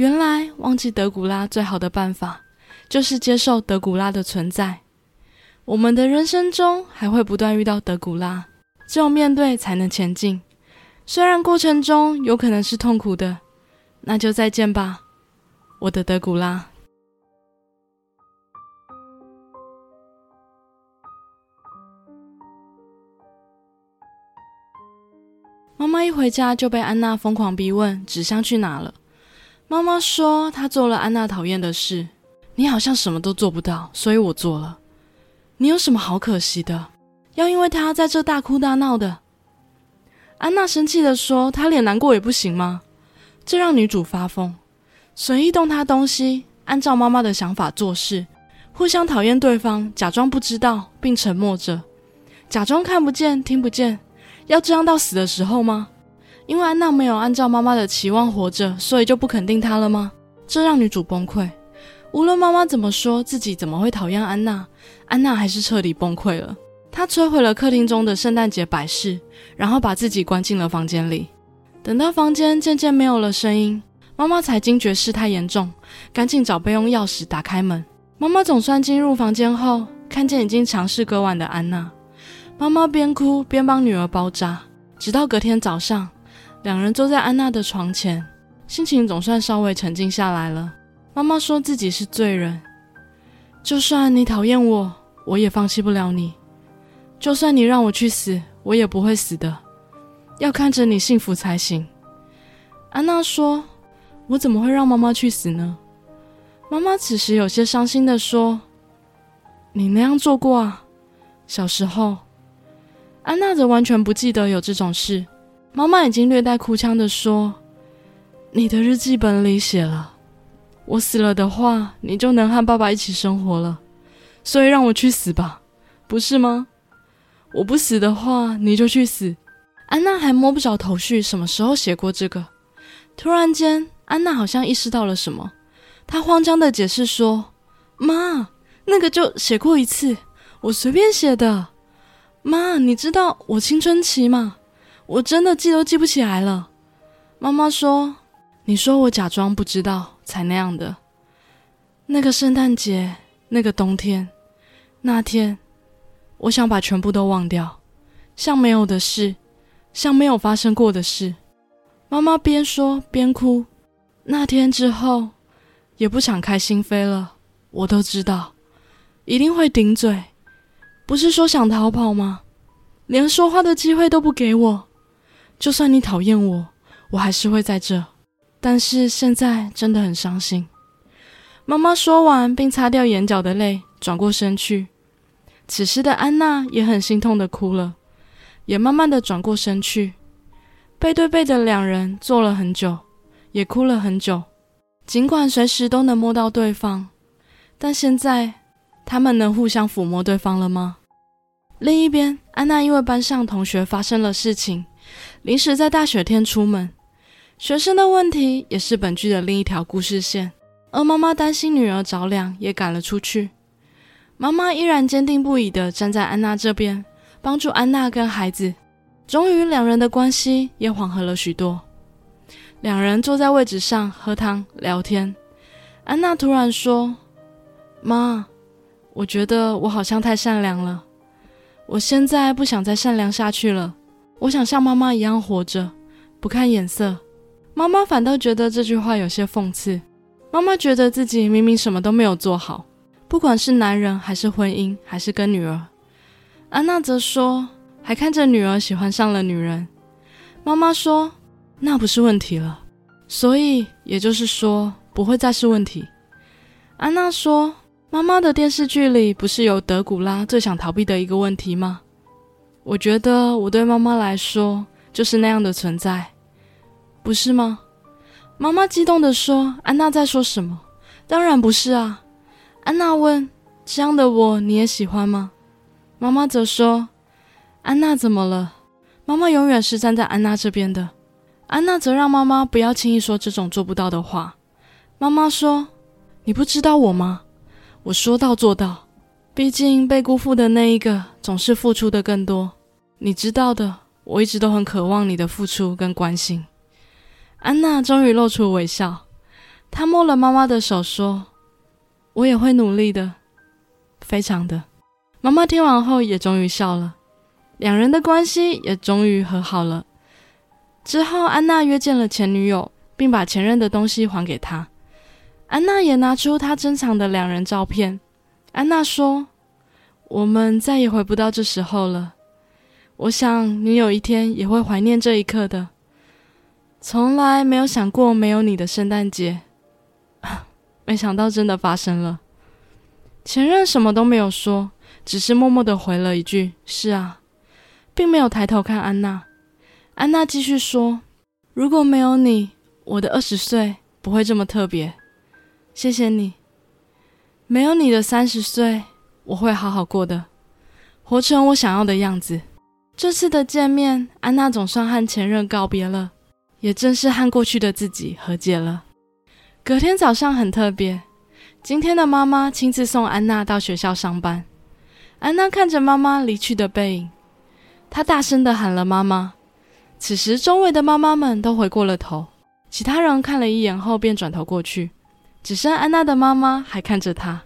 原来忘记德古拉最好的办法，就是接受德古拉的存在。我们的人生中还会不断遇到德古拉，只有面对才能前进。虽然过程中有可能是痛苦的，那就再见吧，我的德古拉。妈妈一回家就被安娜疯狂逼问纸箱去哪了。妈妈说她做了安娜讨厌的事，你好像什么都做不到，所以我做了。你有什么好可惜的？要因为他在这大哭大闹的？安娜生气的说：“她脸难过也不行吗？”这让女主发疯，随意动她东西，按照妈妈的想法做事，互相讨厌对方，假装不知道并沉默着，假装看不见听不见。要这样到死的时候吗？因为安娜没有按照妈妈的期望活着，所以就不肯定她了吗？这让女主崩溃。无论妈妈怎么说，自己怎么会讨厌安娜，安娜还是彻底崩溃了。她摧毁了客厅中的圣诞节摆饰，然后把自己关进了房间里。等到房间渐渐没有了声音，妈妈才惊觉事态严重，赶紧找备用钥匙打开门。妈妈总算进入房间后，看见已经尝试割腕的安娜。妈妈边哭边帮女儿包扎，直到隔天早上，两人坐在安娜的床前，心情总算稍微沉静下来了。妈妈说自己是罪人，就算你讨厌我，我也放弃不了你；就算你让我去死，我也不会死的，要看着你幸福才行。安娜说：“我怎么会让妈妈去死呢？”妈妈此时有些伤心的说：“你那样做过啊，小时候。”安娜则完全不记得有这种事。妈妈已经略带哭腔的说：“你的日记本里写了，我死了的话，你就能和爸爸一起生活了。所以让我去死吧，不是吗？我不死的话，你就去死。”安娜还摸不着头绪，什么时候写过这个？突然间，安娜好像意识到了什么，她慌张的解释说：“妈，那个就写过一次，我随便写的。”妈，你知道我青春期吗？我真的记都记不起来了。妈妈说：“你说我假装不知道才那样的。”那个圣诞节，那个冬天，那天，我想把全部都忘掉，像没有的事，像没有发生过的事。妈妈边说边哭。那天之后，也不想开心飞了。我都知道，一定会顶嘴。不是说想逃跑吗？连说话的机会都不给我。就算你讨厌我，我还是会在这。但是现在真的很伤心。妈妈说完，并擦掉眼角的泪，转过身去。此时的安娜也很心痛的哭了，也慢慢的转过身去。背对背的两人坐了很久，也哭了很久。尽管随时都能摸到对方，但现在他们能互相抚摸对方了吗？另一边，安娜因为班上同学发生了事情，临时在大雪天出门。学生的问题也是本剧的另一条故事线。而妈妈担心女儿着凉，也赶了出去。妈妈依然坚定不移地站在安娜这边，帮助安娜跟孩子。终于，两人的关系也缓和了许多。两人坐在位置上喝汤聊天。安娜突然说：“妈，我觉得我好像太善良了。”我现在不想再善良下去了，我想像妈妈一样活着，不看眼色。妈妈反倒觉得这句话有些讽刺。妈妈觉得自己明明什么都没有做好，不管是男人还是婚姻，还是跟女儿。安娜则说，还看着女儿喜欢上了女人。妈妈说，那不是问题了，所以也就是说不会再是问题。安娜说。妈妈的电视剧里不是有德古拉最想逃避的一个问题吗？我觉得我对妈妈来说就是那样的存在，不是吗？妈妈激动地说：“安娜在说什么？当然不是啊！”安娜问：“这样的我你也喜欢吗？”妈妈则说：“安娜怎么了？妈妈永远是站在安娜这边的。”安娜则让妈妈不要轻易说这种做不到的话。妈妈说：“你不知道我吗？”我说到做到，毕竟被辜负的那一个总是付出的更多。你知道的，我一直都很渴望你的付出跟关心。安娜终于露出微笑，她摸了妈妈的手，说：“我也会努力的，非常的。”妈妈听完后也终于笑了，两人的关系也终于和好了。之后，安娜约见了前女友，并把前任的东西还给她。安娜也拿出她珍藏的两人照片。安娜说：“我们再也回不到这时候了。我想你有一天也会怀念这一刻的。从来没有想过没有你的圣诞节，没想到真的发生了。”前任什么都没有说。只是默默的回了一句：“是啊”，并没有抬头看安娜。安娜继续说：“如果没有你，我的二十岁不会这么特别。谢谢你，没有你的三十岁，我会好好过的，活成我想要的样子。”这次的见面，安娜总算和前任告别了，也正是和过去的自己和解了。隔天早上很特别，今天的妈妈亲自送安娜到学校上班。安娜看着妈妈离去的背影，她大声的喊了“妈妈”。此时，周围的妈妈们都回过了头，其他人看了一眼后便转头过去，只剩安娜的妈妈还看着她。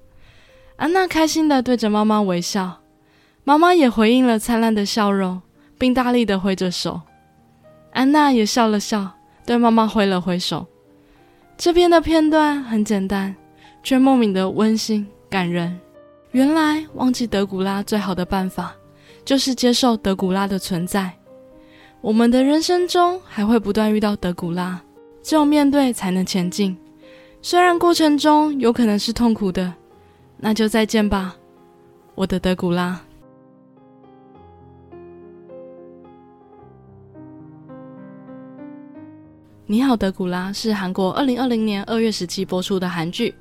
安娜开心的对着妈妈微笑，妈妈也回应了灿烂的笑容，并大力的挥着手。安娜也笑了笑，对妈妈挥了挥手。这边的片段很简单，却莫名的温馨感人。原来忘记德古拉最好的办法，就是接受德古拉的存在。我们的人生中还会不断遇到德古拉，只有面对才能前进。虽然过程中有可能是痛苦的，那就再见吧，我的德古拉。你好，德古拉是韩国二零二零年二月十七播出的韩剧。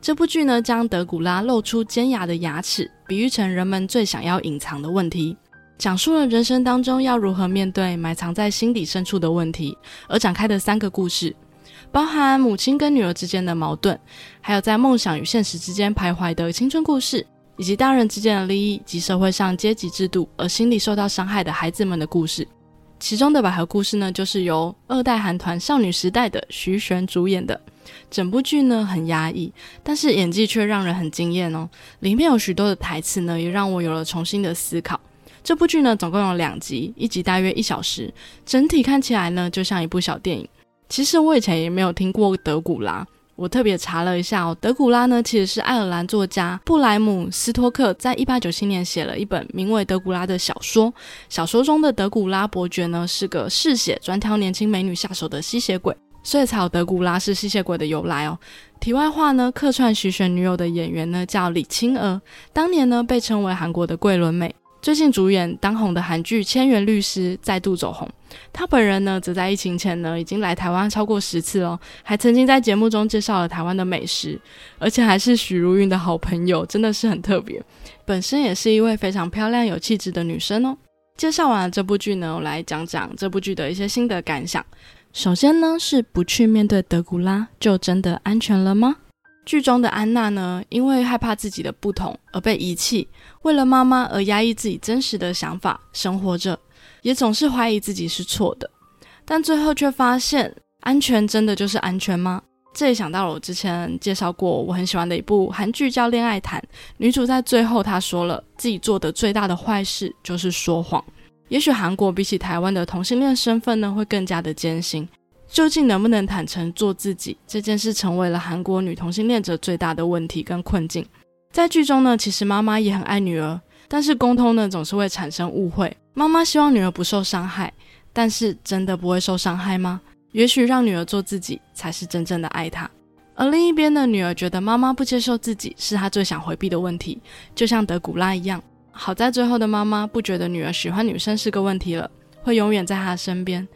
这部剧呢，将德古拉露出尖牙的牙齿比喻成人们最想要隐藏的问题，讲述了人生当中要如何面对埋藏在心底深处的问题而展开的三个故事，包含母亲跟女儿之间的矛盾，还有在梦想与现实之间徘徊的青春故事，以及大人之间的利益及社会上阶级制度而心理受到伤害的孩子们的故事。其中的百合故事呢，就是由二代韩团少女时代的徐玄主演的。整部剧呢很压抑，但是演技却让人很惊艳哦。里面有许多的台词呢，也让我有了重新的思考。这部剧呢总共有两集，一集大约一小时，整体看起来呢就像一部小电影。其实我以前也没有听过德古拉。我特别查了一下哦，德古拉呢其实是爱尔兰作家布莱姆斯托克在一八九七年写了一本名为《德古拉》的小说。小说中的德古拉伯爵呢是个嗜血、专挑年轻美女下手的吸血鬼，所以才有德古拉是吸血鬼的由来哦。题外话呢，客串徐玄女友的演员呢叫李青娥，当年呢被称为韩国的桂纶镁。最近主演当红的韩剧《千元律师》再度走红，他本人呢则在疫情前呢已经来台湾超过十次了，还曾经在节目中介绍了台湾的美食，而且还是许茹芸的好朋友，真的是很特别。本身也是一位非常漂亮有气质的女生哦。介绍完了这部剧呢，我来讲讲这部剧的一些心得感想。首先呢，是不去面对德古拉，就真的安全了吗？剧中的安娜呢，因为害怕自己的不同而被遗弃，为了妈妈而压抑自己真实的想法生活着，也总是怀疑自己是错的，但最后却发现，安全真的就是安全吗？这也想到了我之前介绍过我很喜欢的一部韩剧叫《恋爱谈》，女主在最后她说了自己做的最大的坏事就是说谎。也许韩国比起台湾的同性恋身份呢，会更加的艰辛。究竟能不能坦诚做自己这件事，成为了韩国女同性恋者最大的问题跟困境。在剧中呢，其实妈妈也很爱女儿，但是沟通呢总是会产生误会。妈妈希望女儿不受伤害，但是真的不会受伤害吗？也许让女儿做自己才是真正的爱她。而另一边的女儿觉得妈妈不接受自己是她最想回避的问题，就像德古拉一样。好在最后的妈妈不觉得女儿喜欢女生是个问题了。会永远在她的身边。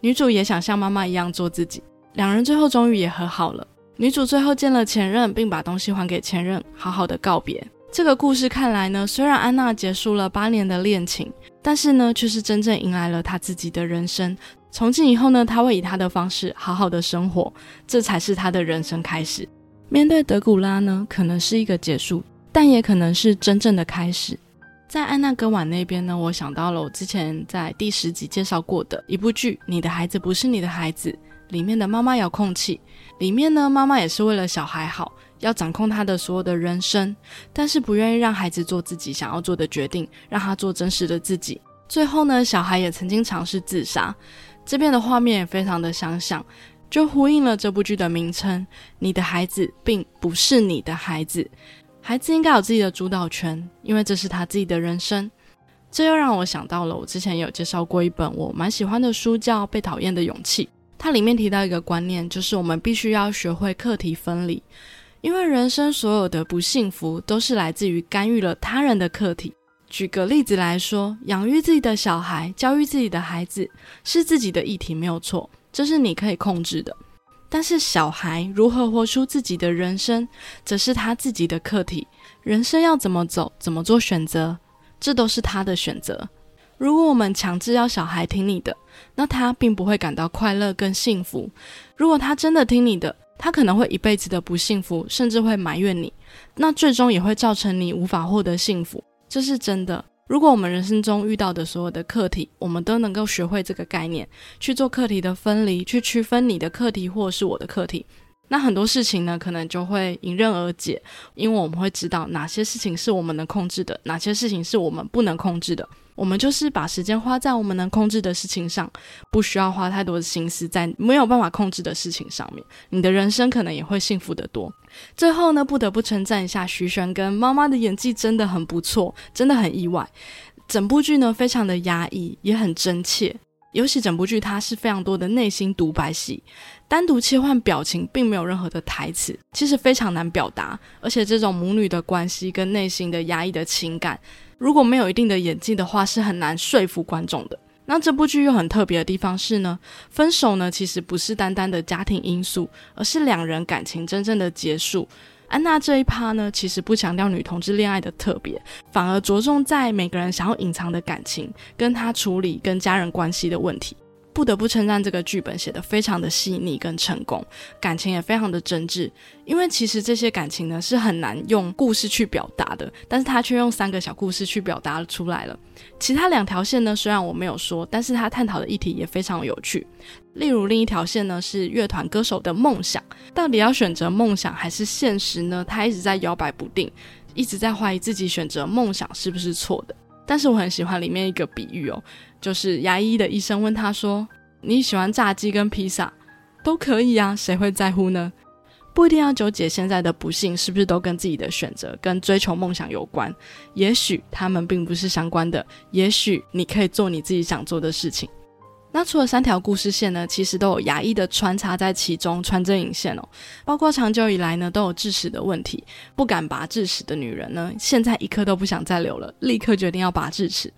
女主也想像妈妈一样做自己，两人最后终于也和好了。女主最后见了前任，并把东西还给前任，好好的告别。这个故事看来呢，虽然安娜结束了八年的恋情，但是呢，却是真正迎来了她自己的人生。从今以后呢，她会以她的方式好好的生活，这才是她的人生开始。面对德古拉呢，可能是一个结束，但也可能是真正的开始。在安娜歌晚那边呢，我想到了我之前在第十集介绍过的一部剧《你的孩子不是你的孩子》，里面的妈妈遥控器，里面呢，妈妈也是为了小孩好，要掌控他的所有的人生，但是不愿意让孩子做自己想要做的决定，让他做真实的自己。最后呢，小孩也曾经尝试自杀。这边的画面也非常的相像，就呼应了这部剧的名称：你的孩子并不是你的孩子，孩子应该有自己的主导权，因为这是他自己的人生。这又让我想到了我之前有介绍过一本我蛮喜欢的书，叫《被讨厌的勇气》。它里面提到一个观念，就是我们必须要学会课题分离，因为人生所有的不幸福都是来自于干预了他人的课题。举个例子来说，养育自己的小孩、教育自己的孩子是自己的议题，没有错，这是你可以控制的。但是小孩如何活出自己的人生，则是他自己的课题。人生要怎么走，怎么做选择？这都是他的选择。如果我们强制要小孩听你的，那他并不会感到快乐跟幸福。如果他真的听你的，他可能会一辈子的不幸福，甚至会埋怨你。那最终也会造成你无法获得幸福，这是真的。如果我们人生中遇到的所有的课题，我们都能够学会这个概念，去做课题的分离，去区分你的课题或是我的课题。那很多事情呢，可能就会迎刃而解，因为我们会知道哪些事情是我们能控制的，哪些事情是我们不能控制的。我们就是把时间花在我们能控制的事情上，不需要花太多的心思在没有办法控制的事情上面。你的人生可能也会幸福得多。最后呢，不得不称赞一下徐玄跟妈妈的演技真的很不错，真的很意外。整部剧呢，非常的压抑，也很真切。尤其整部剧它是非常多的内心独白戏。单独切换表情，并没有任何的台词，其实非常难表达。而且这种母女的关系跟内心的压抑的情感，如果没有一定的演技的话，是很难说服观众的。那这部剧又很特别的地方是呢，分手呢其实不是单单的家庭因素，而是两人感情真正的结束。安娜这一趴呢，其实不强调女同志恋爱的特别，反而着重在每个人想要隐藏的感情，跟他处理跟家人关系的问题。不得不称赞这个剧本写得非常的细腻跟成功，感情也非常的真挚。因为其实这些感情呢是很难用故事去表达的，但是他却用三个小故事去表达出来了。其他两条线呢，虽然我没有说，但是他探讨的议题也非常有趣。例如另一条线呢是乐团歌手的梦想，到底要选择梦想还是现实呢？他一直在摇摆不定，一直在怀疑自己选择梦想是不是错的。但是我很喜欢里面一个比喻哦。就是牙医的医生问他说：“你喜欢炸鸡跟披萨，都可以啊，谁会在乎呢？不一定要纠结现在的不幸是不是都跟自己的选择、跟追求梦想有关。也许他们并不是相关的，也许你可以做你自己想做的事情。那除了三条故事线呢，其实都有牙医的穿插在其中，穿针引线哦。包括长久以来呢都有智齿的问题，不敢拔智齿的女人呢，现在一刻都不想再留了，立刻决定要拔智齿。”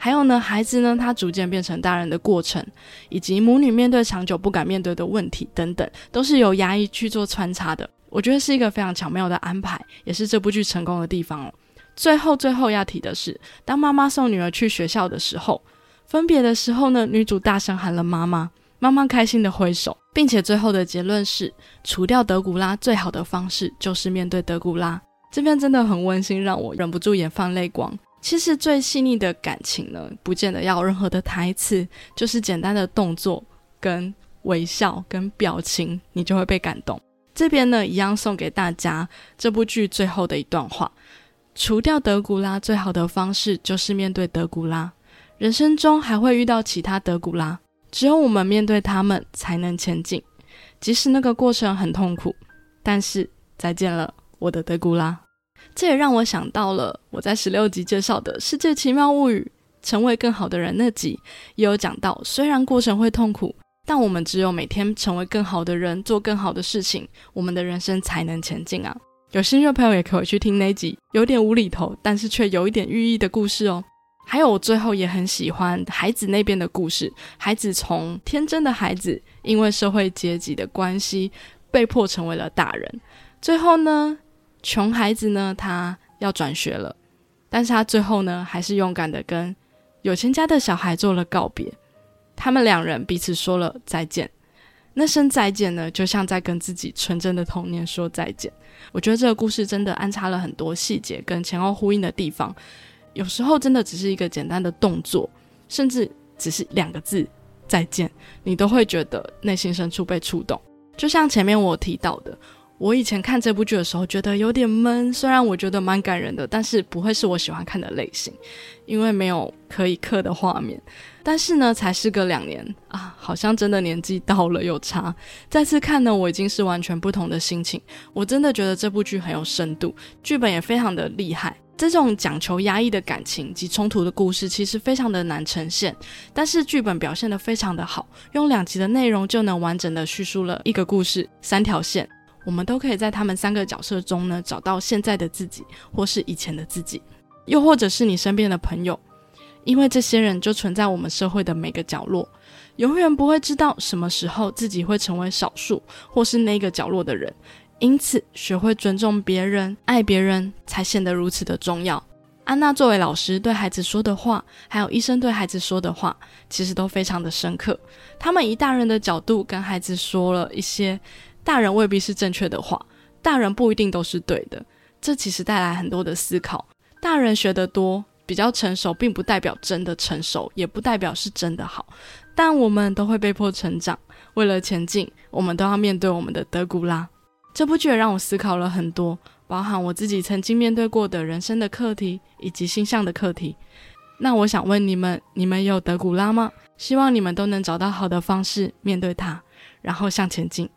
还有呢，孩子呢，他逐渐变成大人的过程，以及母女面对长久不敢面对的问题等等，都是由牙医去做穿插的。我觉得是一个非常巧妙的安排，也是这部剧成功的地方哦。最后，最后要提的是，当妈妈送女儿去学校的时候，分别的时候呢，女主大声喊了“妈妈”，妈妈开心的挥手，并且最后的结论是，除掉德古拉最好的方式就是面对德古拉。这边真的很温馨，让我忍不住眼放泪光。其实最细腻的感情呢，不见得要任何的台词，就是简单的动作、跟微笑、跟表情，你就会被感动。这边呢，一样送给大家这部剧最后的一段话：除掉德古拉最好的方式，就是面对德古拉。人生中还会遇到其他德古拉，只有我们面对他们，才能前进。即使那个过程很痛苦，但是再见了，我的德古拉。这也让我想到了我在十六集介绍的《世界奇妙物语》成为更好的人那集，也有讲到，虽然过程会痛苦，但我们只有每天成为更好的人，做更好的事情，我们的人生才能前进啊！有兴趣的朋友也可以去听那集，有点无厘头，但是却有一点寓意的故事哦。还有我最后也很喜欢孩子那边的故事，孩子从天真的孩子，因为社会阶级的关系，被迫成为了大人，最后呢？穷孩子呢，他要转学了，但是他最后呢，还是勇敢的跟有钱家的小孩做了告别。他们两人彼此说了再见，那声再见呢，就像在跟自己纯真的童年说再见。我觉得这个故事真的安插了很多细节跟前后呼应的地方，有时候真的只是一个简单的动作，甚至只是两个字再见，你都会觉得内心深处被触动。就像前面我提到的。我以前看这部剧的时候，觉得有点闷。虽然我觉得蛮感人的，但是不会是我喜欢看的类型，因为没有可以刻的画面。但是呢，才是个两年啊，好像真的年纪到了有差。再次看呢，我已经是完全不同的心情。我真的觉得这部剧很有深度，剧本也非常的厉害。这种讲求压抑的感情及冲突的故事，其实非常的难呈现。但是剧本表现的非常的好，用两集的内容就能完整的叙述了一个故事，三条线。我们都可以在他们三个角色中呢，找到现在的自己，或是以前的自己，又或者是你身边的朋友，因为这些人就存在我们社会的每个角落，永远不会知道什么时候自己会成为少数，或是那个角落的人。因此，学会尊重别人、爱别人，才显得如此的重要。安娜作为老师对孩子说的话，还有医生对孩子说的话，其实都非常的深刻。他们以大人的角度跟孩子说了一些。大人未必是正确的话，大人不一定都是对的，这其实带来很多的思考。大人学得多，比较成熟，并不代表真的成熟，也不代表是真的好。但我们都会被迫成长，为了前进，我们都要面对我们的德古拉。这部剧也让我思考了很多，包含我自己曾经面对过的人生的课题，以及星象的课题。那我想问你们，你们有德古拉吗？希望你们都能找到好的方式面对它，然后向前进。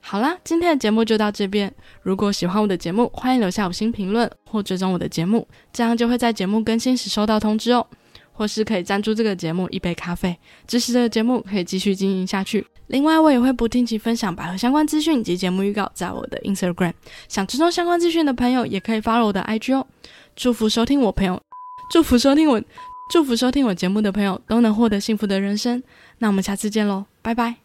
好啦，今天的节目就到这边。如果喜欢我的节目，欢迎留下五星评论或追踪我的节目，这样就会在节目更新时收到通知哦。或是可以赞助这个节目一杯咖啡，支持这个节目可以继续经营下去。另外，我也会不定期分享百合相关资讯及节目预告在我的 Instagram。想追踪相关资讯的朋友，也可以 follow 我的 IG 哦。祝福收听我朋友，祝福收听我，祝福收听我节目的朋友都能获得幸福的人生。那我们下次见喽，拜拜。